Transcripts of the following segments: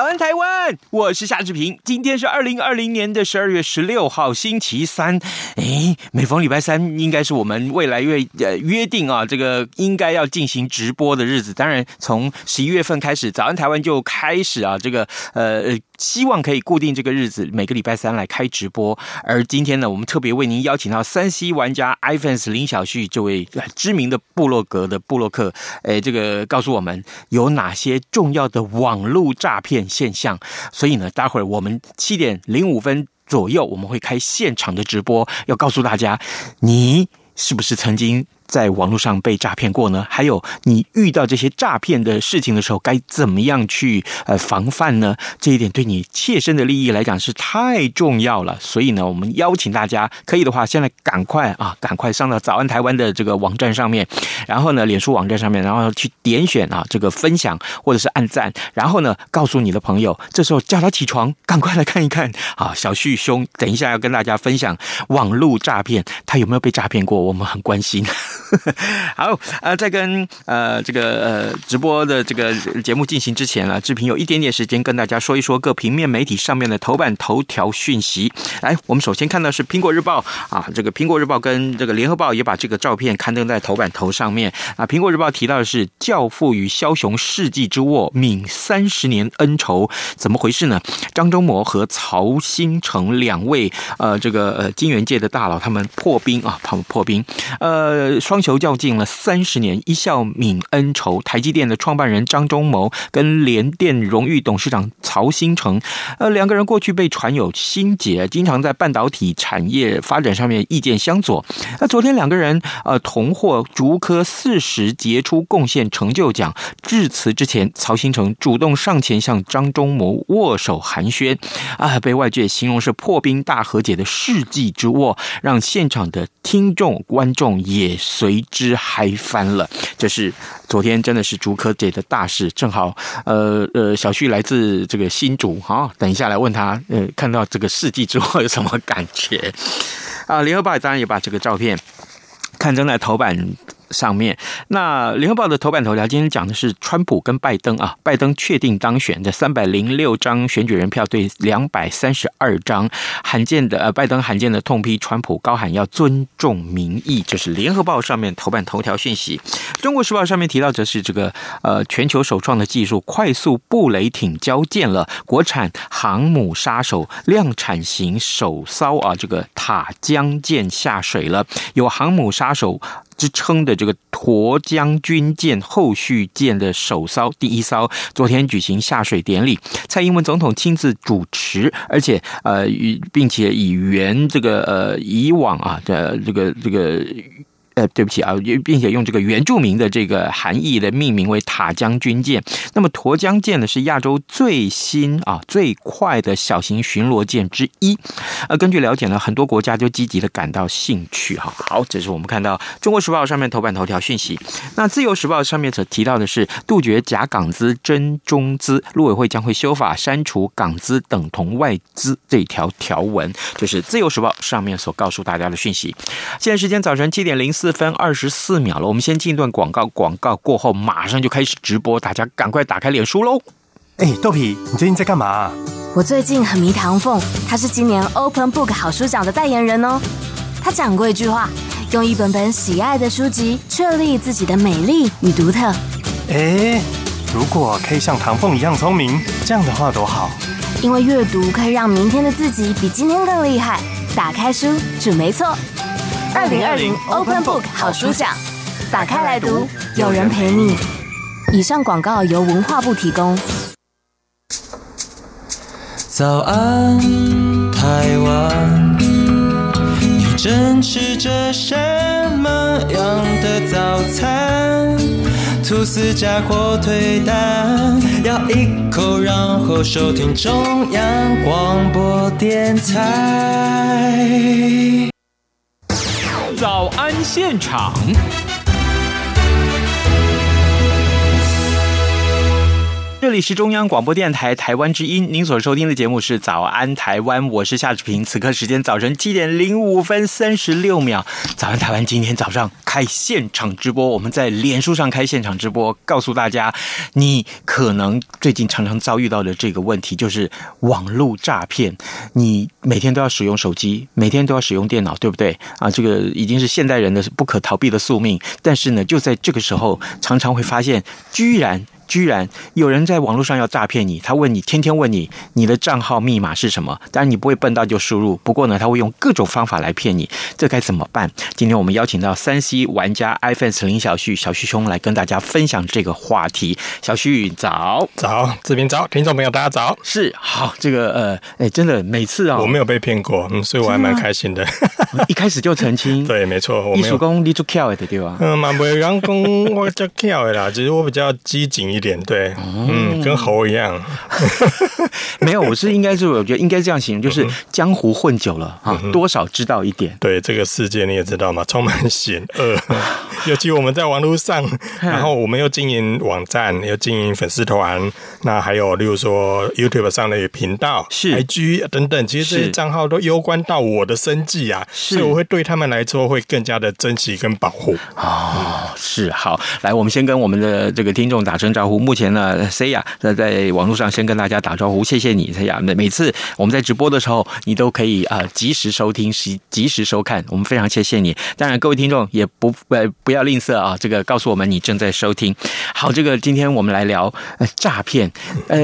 早安，台湾！我是夏志平。今天是二零二零年的十二月十六号，星期三。哎，每逢礼拜三，应该是我们未来约呃约定啊，这个应该要进行直播的日子。当然，从十一月份开始，早安台湾就开始啊，这个呃。希望可以固定这个日子，每个礼拜三来开直播。而今天呢，我们特别为您邀请到三 C 玩家 iFans 林小旭这位知名的部落格的部落客，诶，这个告诉我们有哪些重要的网络诈骗现象。所以呢，待会儿我们七点零五分左右，我们会开现场的直播，要告诉大家，你是不是曾经在网络上被诈骗过呢？还有你遇到这些诈骗的事情的时候，该怎么样去呃防范呢？这一点对你切身的利益来讲是太重要了。所以呢，我们邀请大家，可以的话，现在赶快啊，赶快上到早安台湾的这个网站上面，然后呢，脸书网站上面，然后去点选啊这个分享或者是按赞，然后呢，告诉你的朋友，这时候叫他起床，赶快来看一看啊，小旭兄，等一下要跟大家分享网络诈骗，他有没有被诈骗过？我们很关心。好，呃，在跟呃这个呃直播的这个节目进行之前呢，志平有一点点时间跟大家说一说各平面媒体上面的头版头条讯息。来，我们首先看到是《苹果日报》啊，这个《苹果日报》跟这个《联合报》也把这个照片刊登在头版头上面啊。《苹果日报》提到的是《教父与枭雄世纪之握，泯三十年恩仇》，怎么回事呢？张忠谋和曹兴成两位呃这个呃金元界的大佬，他们破冰啊，他们破冰，呃。双雄较劲了三十年，一笑泯恩仇。台积电的创办人张忠谋跟联电荣誉董事长曹新成，呃，两个人过去被传有心结，经常在半导体产业发展上面意见相左。那昨天两个人呃同获竹科四十杰出贡献成就奖。致辞之前，曹新成主动上前向张忠谋握手寒暄，啊，被外界形容是破冰大和解的世纪之握，让现场的听众观众也。随之嗨翻了，这是昨天真的是竹科界的大事。正好，呃呃，小旭来自这个新竹，好，等一下来问他，呃，看到这个世纪之后有什么感觉？啊，联合报当然也把这个照片刊登在头版。上面，那联合报的头版头条今天讲的是川普跟拜登啊，拜登确定当选的三百零六张选举人票对两百三十二张，罕见的呃，拜登罕见的痛批川普，高喊要尊重民意，这是联合报上面头版头条讯息。中国时报上面提到则是这个呃，全球首创的技术，快速布雷艇交舰了，国产航母杀手量产型首艘啊，这个塔江舰下水了，有航母杀手。之称的这个沱江军舰后续舰的首艘第一艘，昨天举行下水典礼，蔡英文总统亲自主持，而且呃，并且以原这个呃以往啊的这个这个。对不起啊，并且用这个原住民的这个含义的命名为塔江军舰。那么沱江舰呢，是亚洲最新啊最快的小型巡逻舰之一。呃，根据了解呢，很多国家就积极的感到兴趣哈。好，这是我们看到《中国时报》上面头版头条讯息。那《自由时报》上面所提到的是杜绝假港资真中资，陆委会将会修法删除港资等同外资这条条文，就是《自由时报》上面所告诉大家的讯息。现在时间早晨七点零四分二十四秒了，我们先进一段广告，广告过后马上就开始直播，大家赶快打开脸书喽！哎，豆皮，你最近在干嘛？我最近很迷唐凤，他是今年 Open Book 好书奖的代言人哦。他讲过一句话：用一本本喜爱的书籍，确立自己的美丽与独特。哎，如果可以像唐凤一样聪明，这样的话多好！因为阅读可以让明天的自己比今天更厉害。打开书，准没错。二零二零 Open Book 好书奖，打开来读，有人陪你。以上广告由文化部提供。早安，台湾。正吃着什么样的早餐？吐司加火腿蛋，咬一口，然后收听中央广播电台。早安现场。这里是中央广播电台台湾之音，您所收听的节目是《早安台湾》，我是夏志平。此刻时间早晨七点零五分三十六秒，《早安台湾》今天早上开现场直播，我们在脸书上开现场直播，告诉大家，你可能最近常常遭遇到的这个问题就是网络诈骗。你每天都要使用手机，每天都要使用电脑，对不对？啊，这个已经是现代人的不可逃避的宿命。但是呢，就在这个时候，常常会发现，居然。居然有人在网络上要诈骗你，他问你，天天问你你的账号密码是什么？当然你不会笨到就输入，不过呢，他会用各种方法来骗你，这该怎么办？今天我们邀请到三 C 玩家 iPhone 林小旭，小旭兄来跟大家分享这个话题。小旭早早，这边早，听众朋友大家早，是好，这个呃，哎，真的每次啊、哦，我没有被骗过，嗯，所以我还蛮开心的。一开始就澄清，对，没错，我艺术工你做巧的对吧？嗯，蛮不会讲讲我做巧的啦，其实我比较机警一点，对，嗯，跟猴一样。没有，我是应该是我觉得应该这样形容，就是江湖混久了啊，多少知道一点。对，这个世界你也知道嘛，充满险恶，尤其我们在网络上，然后我们又经营网站，又经营粉丝团，那还有例如说 YouTube 上的频道、是 IG 等等，其实这些账号都攸关到我的生计啊，所以我会对他们来说会更加的珍惜跟保护。哦，是好，来，我们先跟我们的这个听众打声招呼。目前呢，Saya 在在网络上先跟大家打招呼，谢谢你，Saya。每每次我们在直播的时候，你都可以啊及时收听，及及时收看，我们非常谢谢你。当然，各位听众也不呃不要吝啬啊，这个告诉我们你正在收听。好，这个今天我们来聊呃诈骗。呃，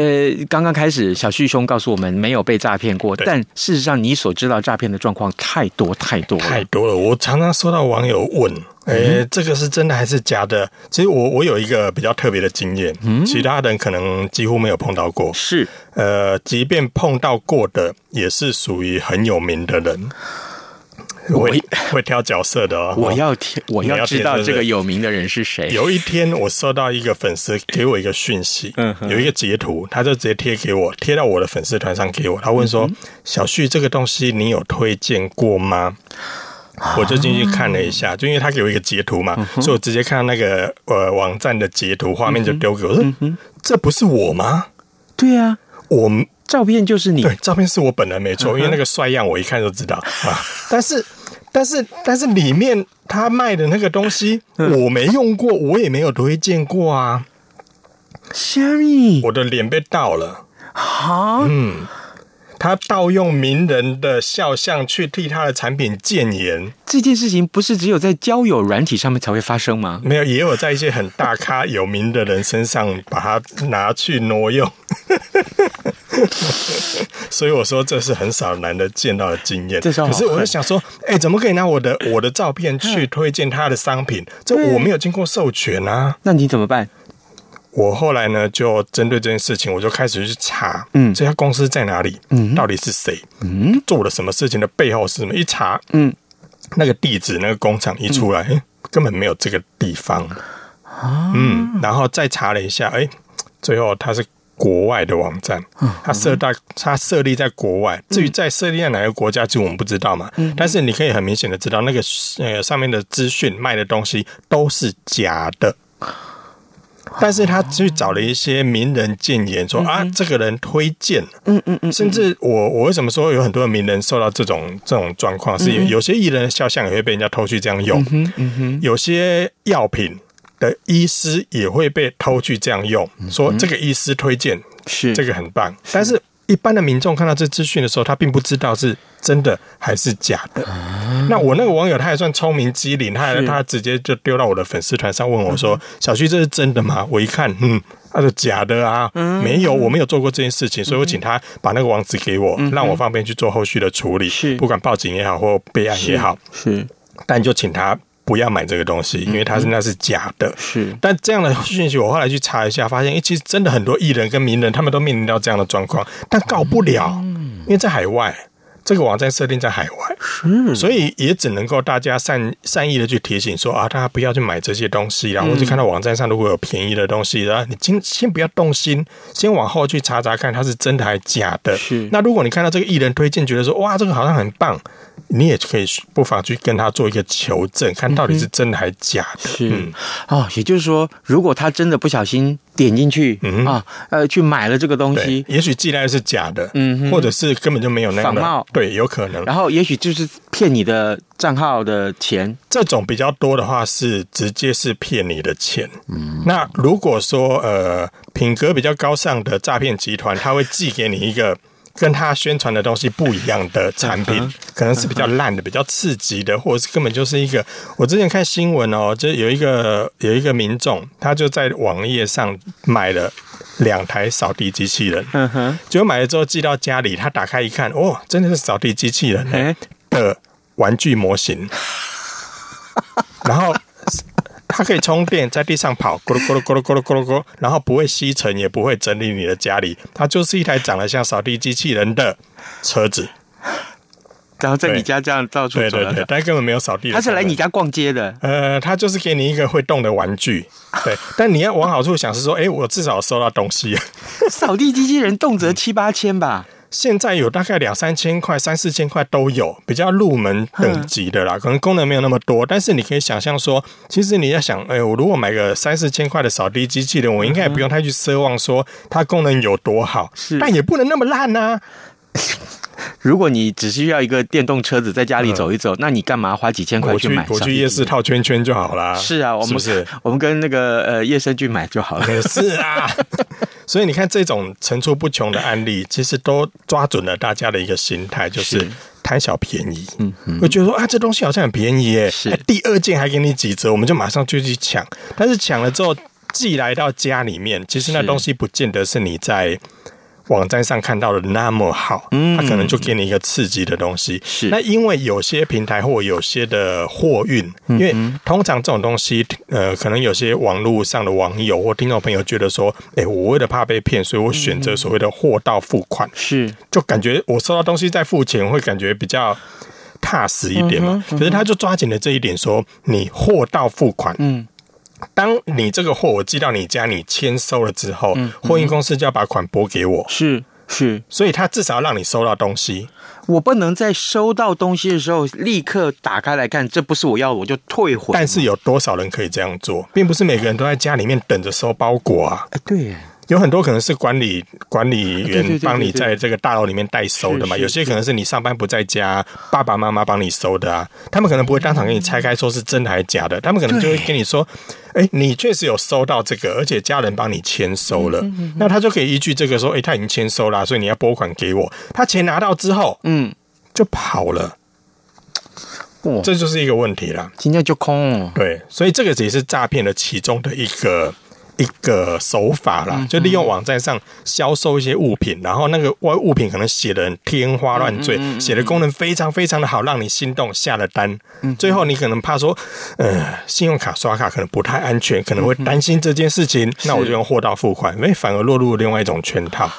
刚刚开始，小旭兄告诉我们没有被诈骗过，但事实上你所知道诈骗的状况太多太多了太多了。我常常收到网友问。哎、欸，这个是真的还是假的？其实我我有一个比较特别的经验，嗯，其他人可能几乎没有碰到过。是，呃，即便碰到过的，也是属于很有名的人，会会挑角色的哦。我要听，我要知道这个有名的人是谁。有一天，我收到一个粉丝给我一个讯息，嗯，有一个截图，他就直接贴给我，贴到我的粉丝团上给我。他问说：“嗯、小旭，这个东西你有推荐过吗？”我就进去看了一下，就因为他给我一个截图嘛，嗯、所以我直接看到那个呃网站的截图画面就丢给我，嗯说：“这不是我吗？”对啊，我照片就是你，对，照片是我本人没错，因为那个帅样我一看就知道 啊。但是，但是，但是里面他卖的那个东西我没用过，我也没有推荐过啊。Sherry，我的脸被盗了，好，嗯。他盗用名人的肖像去替他的产品建言，这件事情不是只有在交友软体上面才会发生吗？没有，也有在一些很大咖有名的人身上把它拿去挪用。所以我说这是很少难得见到的经验。可是我就想说，哎、欸，怎么可以拿我的我的照片去推荐他的商品？这我没有经过授权啊。那你怎么办？我后来呢，就针对这件事情，我就开始去查，嗯，这家公司在哪里？嗯，到底是谁？嗯，做了什么事情的背后是什么？一查，嗯，那个地址、那个工厂一出来，嗯欸，根本没有这个地方。啊，嗯，然后再查了一下，哎，欸，最后它是国外的网站，它设在它设立在国外。至于在设立在哪个国家，其实我们不知道嘛。嗯，但是你可以很明显的知道，那个呃上面的资讯卖的东西都是假的。但是他去找了一些名人谏言，说啊，这个人推荐，嗯嗯嗯，甚至我我为什么说有很多名人受到这种这种状况，是有些艺人的肖像也会被人家偷去这样用，嗯嗯，有些药品的医师也会被偷去这样用，说这个医师推荐是。这个很棒，但是。一般的民众看到这资讯的时候，他并不知道是真的还是假的。嗯、那我那个网友他也算聪明机灵，他他直接就丢到我的粉丝团上问我说：“嗯、小旭，这是真的吗？”我一看，嗯，他说假的啊，嗯、没有，我没有做过这件事情，所以我请他把那个网址给我，嗯、让我方便去做后续的处理，是。不管报警也好或备案也好，是，是。但就请他。不要买这个东西，因为它是那是假的。是，但这样的讯息我后来去查一下，发现，诶，其实真的很多艺人跟名人，他们都面临到这样的状况，但告不了，因为在海外，这个网站设定在海外，是，所以也只能够大家善善意的去提醒说啊，大家不要去买这些东西，然后就看到网站上如果有便宜的东西，然后你先先不要动心，先往后去查查看它是真的还是假的。是，那如果你看到这个艺人推荐，觉得说哇，这个好像很棒。你也可以不妨去跟他做一个求证，看到底是真的还是假的。是、嗯、哦，也就是说，如果他真的不小心点进去、嗯、啊，呃，去买了这个东西，也许寄来的是假的，嗯，或者是根本就没有那样的仿冒，对，有可能。然后也许就是骗你的账号的钱，这种比较多的话是直接是骗你的钱。嗯，那如果说呃品格比较高尚的诈骗集团，他会寄给你一个。跟他宣传的东西不一样的产品，可能是比较烂的、比较刺激的，或者是根本就是一个。我之前看新闻哦，就有一个有一个民众，他就在网页上买了两台扫地机器人，嗯哼，结果买了之后寄到家里，他打开一看，哦，真的是扫地机器人的玩具模型，然后。它可以充电，在地上跑，咕噜咕噜咕噜咕噜咕噜咕，然后不会吸尘，也不会整理你的家里。它就是一台长得像扫地机器人的车子，然后在你家这样到处走。对对对，但根本没有扫地。他是来你家逛街的。呃，他就是给你一个会动的玩具。对，但你要往好处想，是说，哎，我至少收到东西。扫地机器人动辄七八千吧。现在有大概两三千块、三四千块都有，比较入门等级的啦，可能功能没有那么多，但是你可以想象说，其实你要想，哎，我如果买个三四千块的扫地机器人，我应该也不用太去奢望说它功能有多好，但也不能那么烂呐。如果你只需要一个电动车子在家里走一走，嗯、那你干嘛花几千块去买？我去夜市套圈圈就好啦。是啊，我们是，是，我们跟那个呃叶生去买就好了。是啊，所以你看这种层出不穷的案例，其实都抓准了大家的一个心态，就是贪小便宜。嗯嗯，会觉得说啊，这东西好像很便宜耶，是第二件还给你几折，我们就马上就去抢。但是抢了之后寄来到家里面，其实那东西不见得是你在。网站上看到的那么好，嗯，他可能就给你一个刺激的东西。是，那因为有些平台或有些的货运，因为通常这种东西，呃，可能有些网络上的网友或听众朋友觉得说，哎、欸，我为了怕被骗，所以我选择所谓的货到付款，是，就感觉我收到东西再付钱，会感觉比较踏实一点嘛。可是他就抓紧了这一点，说你货到付款，嗯。当你这个货我寄到你家，你签收了之后，货运公司就要把款拨给我。是是，所以他至少要让你收到东西。我不能在收到东西的时候立刻打开来看，这不是我要，我就退回。但是有多少人可以这样做，并不是每个人都在家里面等着收包裹啊。哎，对。有很多可能是管理管理员帮你在这个大楼里面代收的嘛，有些可能是你上班不在家，爸爸妈妈帮你收的啊。他们可能不会当场给你拆开说是真的还是假的，他们可能就会跟你说：“哎，你确实有收到这个，而且家人帮你签收了。”那他就可以依据这个说：“哎，他已经签收了，所以你要拨款给我。”他钱拿到之后，嗯，就跑了。这就是一个问题了。今天就空。对，所以这个也是诈骗的其中的一个。一个手法啦，就利用网站上销售一些物品，然后那个外物品可能写的天花乱坠，写的功能非常非常的好，让你心动下了单。最后你可能怕说，呃，信用卡刷卡可能不太安全，可能会担心这件事情，那我就用货到付款，因为反而落入另外一种圈套。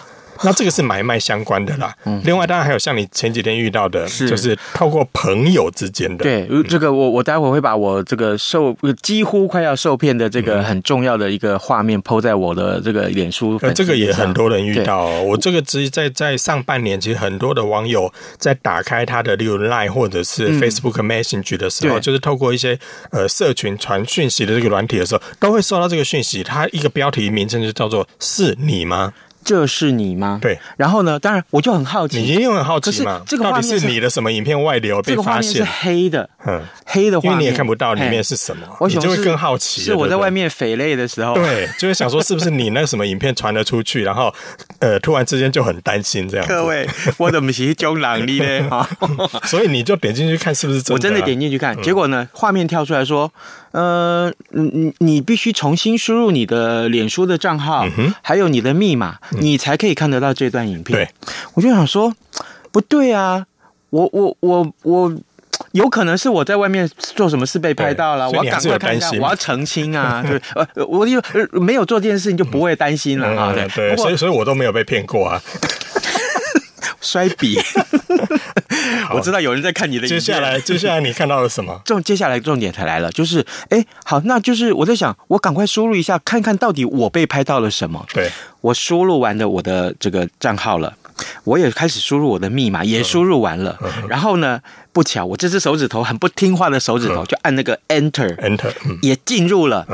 那这个是买卖相关的啦。另外，当然还有像你前几天遇到的，就是透过朋友之间的。对，这个我我待会会把我这个受几乎快要受骗的这个很重要的一个画面 po 在我的这个脸书。呃，这个也很多人遇到。我这个只在在上半年，其实很多的网友在打开他的例如 Line 或者是 Facebook Messenger 的时候，就是透过一些呃社群传讯息的这个软体的时候，都会收到这个讯息。它一个标题名称就叫做“是你吗？”这是你吗？对，然后呢？当然，我就很好奇，你一定很好奇嘛。这个到底是你的什么影片外流被发现？是黑的，嗯，黑的画面，因为你也看不到里面是什么，我就会更好奇。是我在外面匪类的时候，对，就会想说是不是你那个什么影片传了出去，然后呃，突然之间就很担心这样。各位，我怎么是中狼呢？啊，所以你就点进去看是不是真的？我真的点进去看，结果呢，画面跳出来说。呃，你你必须重新输入你的脸书的账号，嗯、还有你的密码，嗯，你才可以看得到这段影片。对，我就想说，不对啊，我我我我，有可能是我在外面做什么事被拍到了，我要赶快看一下，我要澄清啊。对，呃，我就没有做这件事情就不会担心了啊。对，对，所以所以我都没有被骗过啊。摔笔。我知道有人在看你的。接下来，接下来你看到了什么？重接下来重点才来了，就是哎，好，那就是我在想，我赶快输入一下，看看到底我被拍到了什么。对，我输入完的我的这个账号了，我也开始输入我的密码，也输入完了。嗯、然后呢，不巧，我这只手指头很不听话的手指头，就按那个 Enter，Enter，、嗯、也进入了。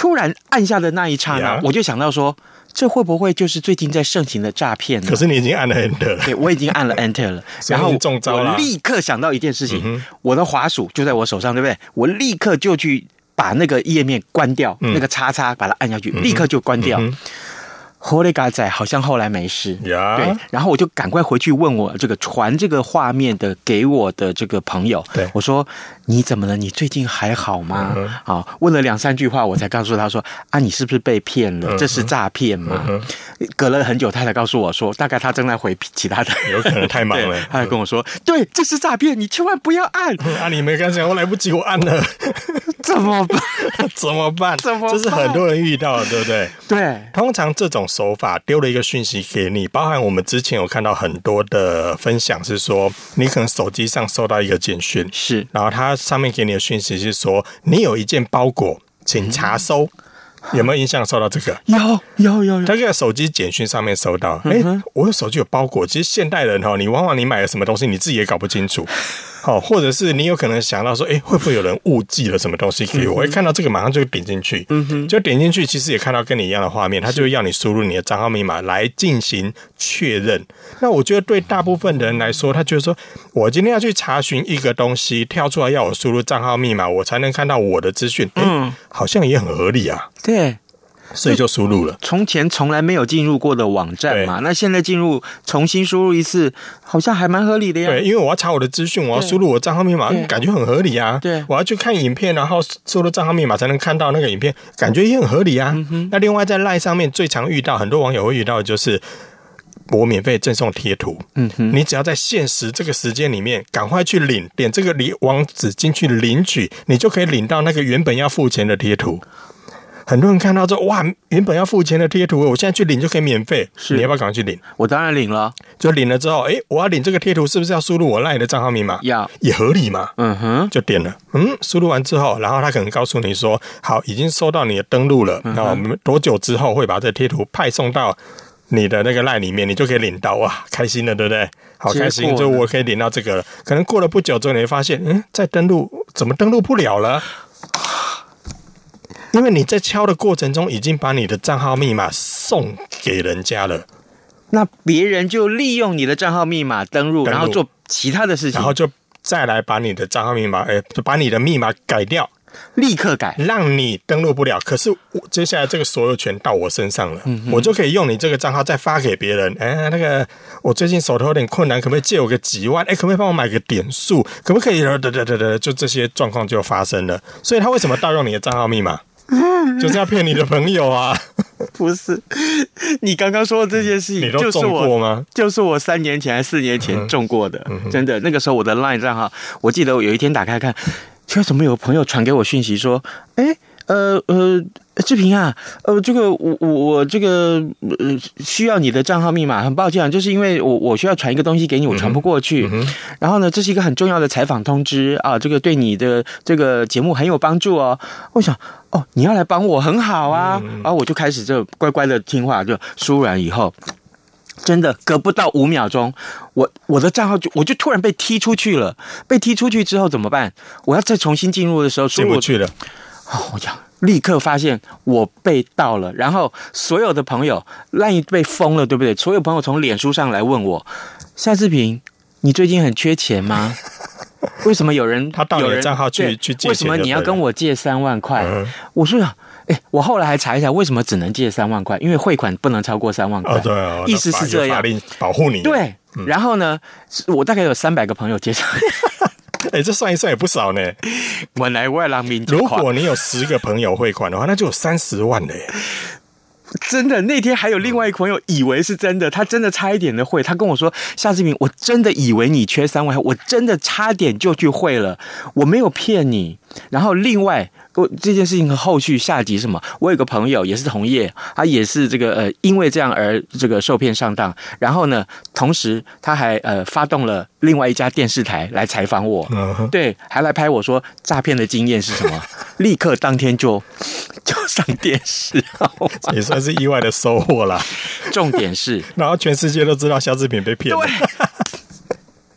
突然按下的那一刹那，我就想到说，这会不会就是最近在盛行的诈骗呢？可是你已经按了 Enter 了。对，我已经按了 Enter 了。然后我立刻想到一件事情，我的滑鼠就在我手上，对不对？我立刻就去把那个页面关掉，那个叉叉把它按下去，立刻就关掉。霍利嘎仔好像后来没事.对，然后我就赶快回去问我这个传这个画面的给我的这个朋友，对，我说你怎么了？你最近还好吗？啊、uh -huh.，问了两三句话，我才告诉他说啊，你是不是被骗了？Uh. 这是诈骗吗？Uh. 隔了很久，他才告诉我说，大概他正在回其他的，有可能太忙了。他还跟我说，对，这是诈骗，你千万不要按。啊，你没跟他讲，我来不及，我按了，怎么办？怎么办？怎么办？这是很多人遇到的，对不对？对，通常这种。手法丢了一个讯息给你，包含我们之前有看到很多的分享，是说你可能手机上收到一个简讯，是，然后它上面给你的讯息是说你有一件包裹，请查收。嗯、有没有印象收到这个？有有有有，他在手机简讯上面收到。哎、嗯，我的手机有包裹。其实现代人哈，你往往你买了什么东西，你自己也搞不清楚。好，或者是你有可能想到说，哎、欸，会不会有人误寄了什么东西给我？一、嗯、看到这个，马上就点进去，嗯哼，就点进去，其实也看到跟你一样的画面，他就会要你输入你的账号密码来进行确认。那我觉得对大部分的人来说，他觉得说我今天要去查询一个东西，跳出来要我输入账号密码，我才能看到我的资讯，嗯，好像也很合理啊，对。所以就输入了。从前从来没有进入过的网站嘛，那现在进入重新输入一次，好像还蛮合理的呀。对，因为我要查我的资讯，我要输入我账号密码，感觉很合理啊。对，我要去看影片，然后输入账号密码才能看到那个影片，感觉也很合理啊。嗯、那另外在赖上面最常遇到，很多网友会遇到的就是我免费赠送贴图。嗯哼，你只要在限时这个时间里面赶快去领，点这个领网址进去领取，你就可以领到那个原本要付钱的贴图。很多人看到这，哇，原本要付钱的贴图，我现在去领就可以免费。是，你要不要赶快去领？我当然领了。就领了之后，哎、欸，我要领这个贴图，是不是要输入我 LINE 的账号密码？要，也合理嘛。嗯哼，就点了。嗯，输入完之后，然后他可能告诉你说，好，已经收到你的登录了。那我们多久之后会把这贴图派送到你的那个 LINE 里面，你就可以领到。哇，开心了，对不对？好开心，就我可以领到这个了。可能过了不久之后，你会发现，嗯，再登录怎么登录不了了？因为你在敲的过程中，已经把你的账号密码送给人家了，那别人就利用你的账号密码登录，然后做其他的事情，然后就再来把你的账号密码，哎，就把你的密码改掉，立刻改，让你登录不了。可是我接下来这个所有权到我身上了，嗯，我就可以用你这个账号再发给别人。哎，那个我最近手头有点困难，可不可以借我个几万？哎，可不可以帮我买个点数？可不可以？得得得得，就这些状况就发生了。所以他为什么盗用你的账号密码？就是要骗你的朋友啊！不是，你刚刚说的这件事情，你都中过吗？就是我三年前还是四年前中过的，真的。那个时候我的 LINE 账号，我记得我有一天打开看，为什么有朋友传给我讯息说，哎。呃呃，志平啊，呃，这个我我我这个呃需要你的账号密码，很抱歉啊，就是因为我我需要传一个东西给你，我传不过去。嗯嗯、然后呢，这是一个很重要的采访通知啊，这个对你的这个节目很有帮助哦。我想，哦，你要来帮我，很好啊。然后我就开始就乖乖的听话，就输入完以后，真的隔不到五秒钟，我我的账号就我就突然被踢出去了。被踢出去之后怎么办？我要再重新进入的时候，进不去了。哦，我讲，立刻发现我被盗了，然后所有的朋友赖被封了，对不对？所有朋友从脸书上来问我，夏志平，你最近很缺钱吗？为什么有人他盗你的账号去去借钱？为什么你要跟我借三万块？嗯、我说，哎，我后来还查一下，为什么只能借三万块？因为汇款不能超过三万块。哦，对哦，意思是这样，保护你。对、嗯，然后呢，我大概有三百个朋友借上。哎、欸，这算一算也不少呢。原来外郎民，如果你有十个朋友汇款的话，那就有三十万嘞。真的，那天还有另外一个朋友以为是真的，他真的差一点的会。他跟我说：“夏志平，我真的以为你缺三万，我真的差点就去汇了，我没有骗你。”然后另外。我这件事情和后续下集什么？我有个朋友也是同业，他也是这个呃，因为这样而这个受骗上当。然后呢，同时他还呃发动了另外一家电视台来采访我，嗯、对，还来拍我说诈骗的经验是什么？立刻当天就就上电视，也算是意外的收获啦。重点是，然后全世界都知道肖志平被骗了。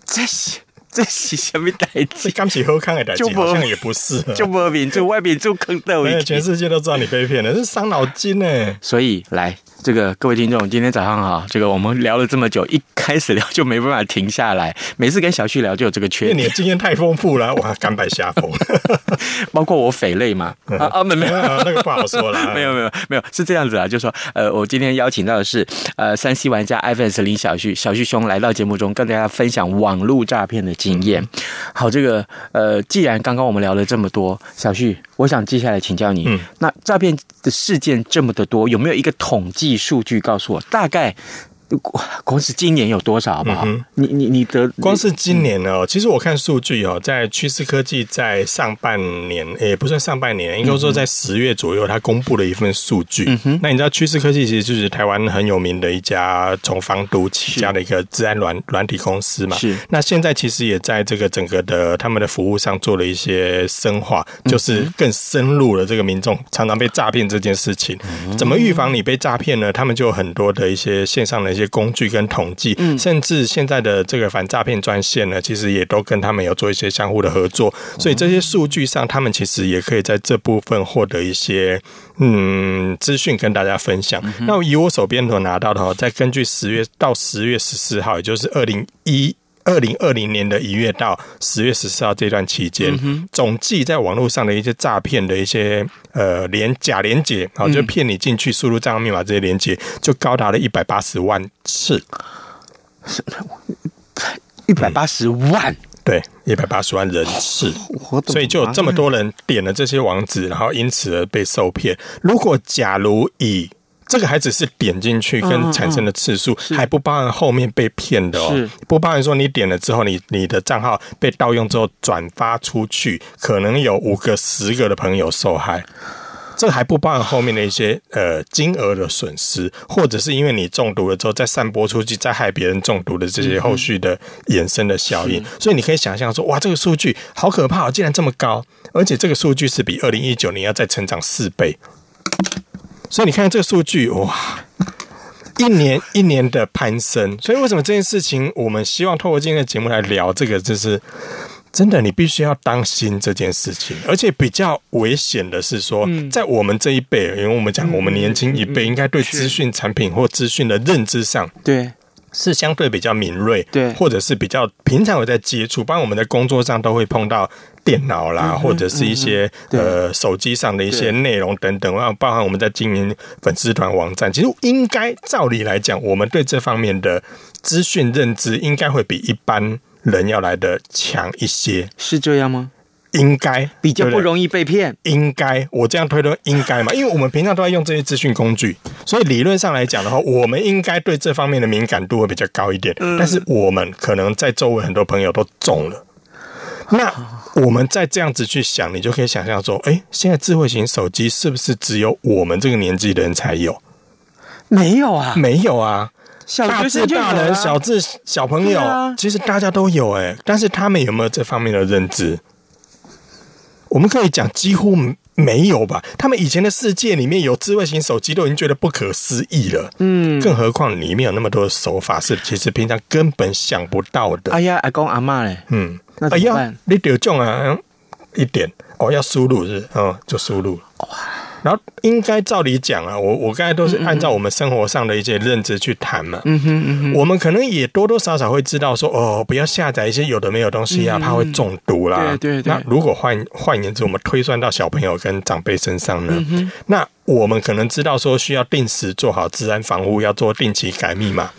这是。这是什么代志？刚起喝康的代志，好像也不是。就莫名就外面就坑到一全世界都知道你被骗了，这伤脑筋呢。所以来。这个各位听众，今天早上好。这个我们聊了这么久，一开始聊就没办法停下来。每次跟小旭聊就有这个缺点。你的经验太丰富了，我，甘拜下风。包括我匪类嘛？啊 啊，没没有，那个不好说了。没有没有没有，是这样子啊，就是说呃，我今天邀请到的是呃三 C 玩家 iPhone 林小旭，小旭兄来到节目中跟大家分享网络诈骗的经验。好，这个呃，既然刚刚我们聊了这么多，小旭，我想接下来请教你，嗯，那诈骗的事件这么的多，有没有一个统计？数据告诉我，大概。光是今年有多少好不好？嗯、你你你得光是今年呢、喔？其实我看数据哦、喔，在趋势科技在上半年，也、欸、不算上半年，应该说在十月左右，它公布了一份数据。那你知道趋势科技其实就是台湾很有名的一家从防毒起家的一个治安软软体公司嘛。是。那现在其实也在这个整个的他们的服务上做了一些深化，就是更深入了这个民众常常被诈骗这件事情。怎么预防你被诈骗呢？他们就有很多的一些线上的一些。工具跟统计，甚至现在的这个反诈骗专线呢，其实也都跟他们有做一些相互的合作，所以这些数据上，他们其实也可以在这部分获得一些嗯资讯跟大家分享。那以我手边所拿到的哈，再根据十月到十月十四号，也就是二零一。二零二零年的一月到十月十四号这段期间，嗯，总计在网络上的一些诈骗的一些呃连假连接，好，就骗你进去输入账号密码这些连接，就高达了一百八十万次，一百八十万，嗯，对，一百八十万人次，所以就有这么多人点了这些网址，然后因此而被受骗。如果假如以这个还只是点进去跟产生的次数，还不包含后面被骗的哦，不包含说你点了之后，你你的账号被盗用之后转发出去，可能有五个、十个的朋友受害。这个还不包含后面的一些呃金额的损失，或者是因为你中毒了之后再散播出去，再害别人中毒的这些后续的衍生的效应。所以你可以想象说，哇，这个数据好可怕，竟然这么高，而且这个数据是比二零一九年要再成长四倍。所以你看这个数据，哇，一年一年的攀升。所以为什么这件事情，我们希望透过今天的节目来聊这个，就是真的，你必须要当心这件事情。而且比较危险的是说，在我们这一辈，因为我们讲我们年轻一辈，应该对资讯产品或资讯的认知上，对。是相对比较敏锐，对，或者是比较平常有在接触，包括我们在工作上都会碰到电脑啦，嗯、或者是一些、嗯、呃手机上的一些内容等等，然后包含我们在经营粉丝团网站，其实应该照理来讲，我们对这方面的资讯认知应该会比一般人要来的强一些，是这样吗？应该比较不容易被骗，应该我这样推论应该嘛？因为我们平常都在用这些资讯工具，所以理论上来讲的话，我们应该对这方面的敏感度会比较高一点。但是我们可能在周围很多朋友都中了，那我们再这样子去想，你就可以想象说，哎，现在智慧型手机是不是只有我们这个年纪的人才有？没有啊，没有啊，大至大人，小至小朋友，其实大家都有哎，但是他们有没有这方面的认知？我们可以讲几乎没有吧？他们以前的世界里面有智慧型手机，都已经觉得不可思议了。嗯，更何况里面有那么多的手法是其实平常根本想不到的。哎呀，阿公阿妈嘞，嗯，哎呀，你得中啊，一点哦，要输入是哦，就输入。哇。然后应该照理讲啊，我我刚才都是按照我们生活上的一些认知去谈嘛。嗯哼嗯哼。我们可能也多多少少会知道说，哦，不要下载一些有的没有东西啊，怕会中毒啦。对对对。那如果换换言之，我们推算到小朋友跟长辈身上呢？嗯那我们可能知道说，需要定时做好治安防护，要做定期改密码。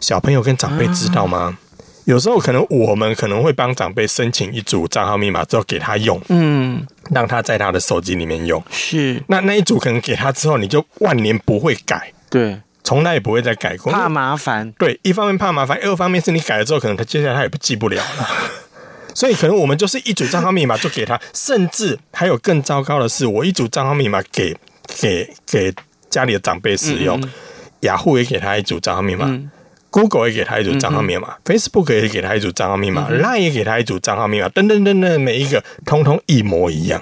小朋友跟长辈知道吗？有时候可能我们可能会帮长辈申请一组账号密码之后给他用，嗯，让他在他的手机里面用。是，那那一组可能给他之后，你就万年不会改，对，从来也不会再改过，怕麻烦。对，一方面怕麻烦，二方面是你改了之后，可能他接下来他也不记不了了。所以可能我们就是一组账号密码就给他，甚至还有更糟糕的是，我一组账号密码给给给家里的长辈使用，雅虎、也给他一组账号密码、嗯、，Google 也给他一组账号密码、嗯、，Facebook 也给他一组账号密码、嗯、，Line 也给他一组账号密码，等等等等，每一个通通一模一样。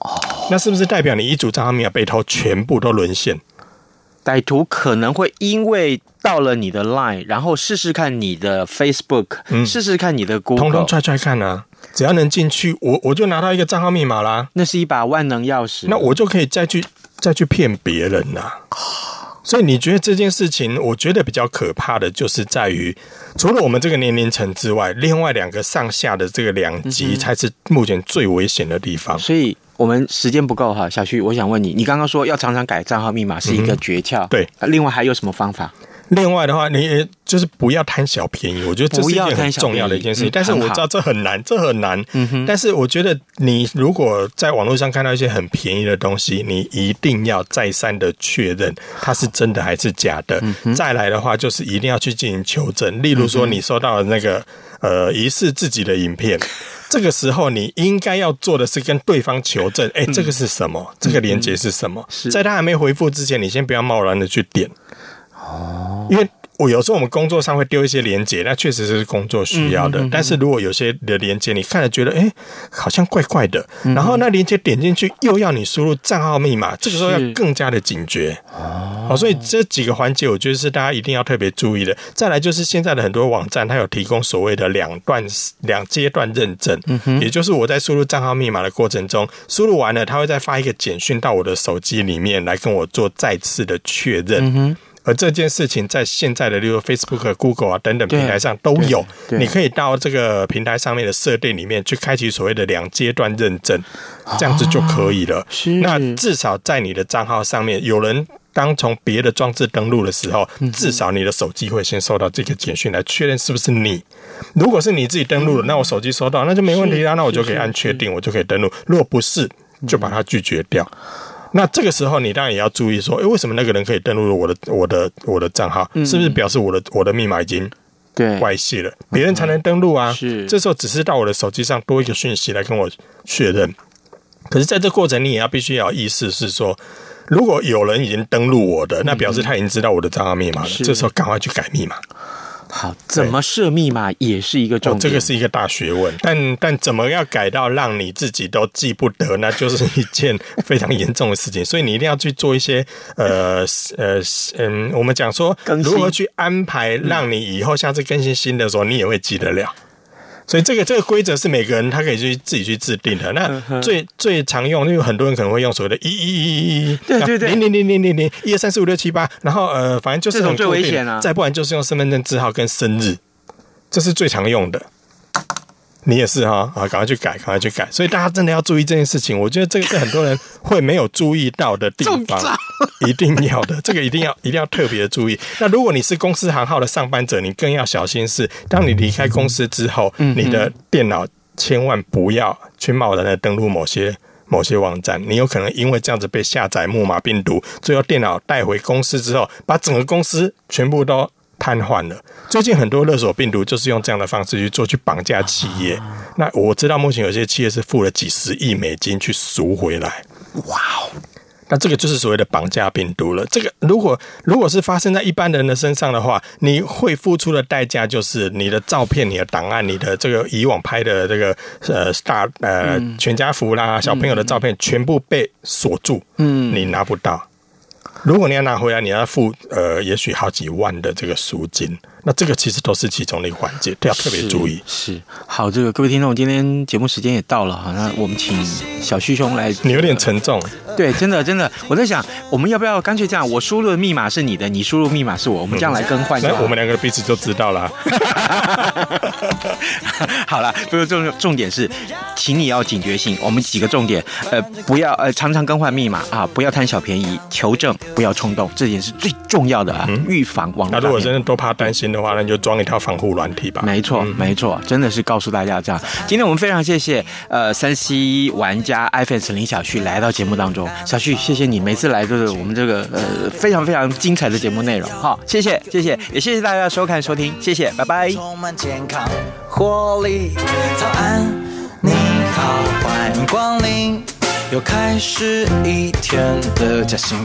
哦，那是不是代表你一组账号密码被偷，全部都沦陷？歹徒可能会因为到了你的 Line，然后试试看你的 Facebook，嗯，试试看你的 Google，通通踹踹看啊！只要能进去，我我就拿到一个账号密码啦。那是一把万能钥匙，那我就可以再去再去骗别人呐。所以你觉得这件事情，我觉得比较可怕的就是在于，除了我们这个年龄层之外，另外两个上下的这个两极才是目前最危险的地方。嗯、所以。我们时间不够哈，小徐，我想问你，你刚刚说要常常改账号密码是一个诀窍，嗯，对，另外还有什么方法？另外的话，你就是不要贪小便宜，我觉得这是一件很重要的一件事情。但是我知道这很难，这很难。嗯哼。但是我觉得你如果在网络上看到一些很便宜的东西，你一定要再三的确认它是真的还是假的。再来的话，就是一定要去进行求证。例如说，你收到了那个呃疑似自己的影片，这个时候你应该要做的是跟对方求证。哎，这个是什么？这个连接是什么？在他还没回复之前，你先不要贸然的去点。哦，因为我有时候我们工作上会丢一些连接，那确实是工作需要的。但是如果有些的连接你看了觉得哎，好像怪怪的，然后那连接点进去又要你输入账号密码，这个时候要更加的警觉。哦，所以这几个环节我觉得是大家一定要特别注意的。再来就是现在的很多网站它有提供所谓的两段两阶段认证，嗯，也就是我在输入账号密码的过程中，输入完了，它会再发一个简讯到我的手机里面来跟我做再次的确认。而这件事情在现在的，例如 Facebook、Google 啊等等平台上都有，你可以到这个平台上面的设定里面去开启所谓的两阶段认证，这样子就可以了。那至少在你的账号上面，有人当从别的装置登录的时候，至少你的手机会先收到这个简讯来确认是不是你。如果是你自己登录的，那我手机收到那就没问题啦，那我就可以按确定，我就可以登录。如果不是，就把它拒绝掉。那这个时候，你当然也要注意说，诶，为什么那个人可以登录我的我的我的账号？是不是表示我的我的密码已经对外泄了？别人才能登录啊。是，这时候只是到我的手机上多一个讯息来跟我确认。可是，在这过程，你也要必须要有意识是说，如果有人已经登录我的，那表示他已经知道我的账号密码了。这时候赶快去改密码。好，怎么设密码也是一个重点，这个是一个大学问。但但怎么要改到让你自己都记不得，那就是一件非常严重的事情。所以你一定要去做一些呃呃嗯，我们讲说如何去安排，让你以后下次更新新的时候，你也会记得了。所以这个这个规则是每个人他可以去自己去制定的。那最最常用，因为很多人可能会用所谓的“一一一一一”，对对对，零零零零零零，一二三四五六七八，然后呃，反正就是这种最危险啊。再不然就是用身份证字号跟生日，这是最常用的。你也是哈啊，赶快去改，赶快去改。所以大家真的要注意这件事情。我觉得这个是很多人会没有注意到的地方，一定要的，这个一定要一定要特别注意。那如果你是公司行号的上班者，你更要小心是，当你离开公司之后，你的电脑千万不要去贸然的登录某些某些网站，你有可能因为这样子被下载木马病毒，最后电脑带回公司之后，把整个公司全部都。瘫痪了。最近很多勒索病毒就是用这样的方式去做，去绑架企业。那我知道目前有些企业是付了几十亿美金去赎回来。哇哦！那这个就是所谓的绑架病毒了。这个如果如果是发生在一般人的身上的话，你会付出的代价就是你的照片、你的档案、你的这个以往拍的这个呃 star 呃全家福啦、小朋友的照片全部被锁住，嗯，你拿不到。如果你要拿回来，你要付呃，也许好几万的这个赎金。那这个其实都是其中的一个环节，都要特别注意。是，是好，这个各位听众，今天节目时间也到了哈，那我们请小旭兄来。你有点沉重。对，真的真的，我在想，我们要不要干脆这样？我输入的密码是你的，你输入密码是我，我们这样来更换。那、嗯、我们两个彼此就知道了。好了，不过重重点是，请你要警觉性。我们几个重点，呃，不要呃常常更换密码啊，不要贪小便宜，求证，不要冲动，这点是最重要的啊，预防网络。那如果真的都怕担心。的话，那你就装一套防护软体吧。没错，嗯、没错，真的是告诉大家这样。今天我们非常谢谢呃三 C 玩家 iPhone 林小旭来到节目当中，小旭，谢谢你每次来都是我们这个呃非常非常精彩的节目内容。好，谢谢，谢谢，也谢谢大家收看收听，谢谢，拜拜。充满健康活力，早安，你好，欢迎光临，又开始一天的假新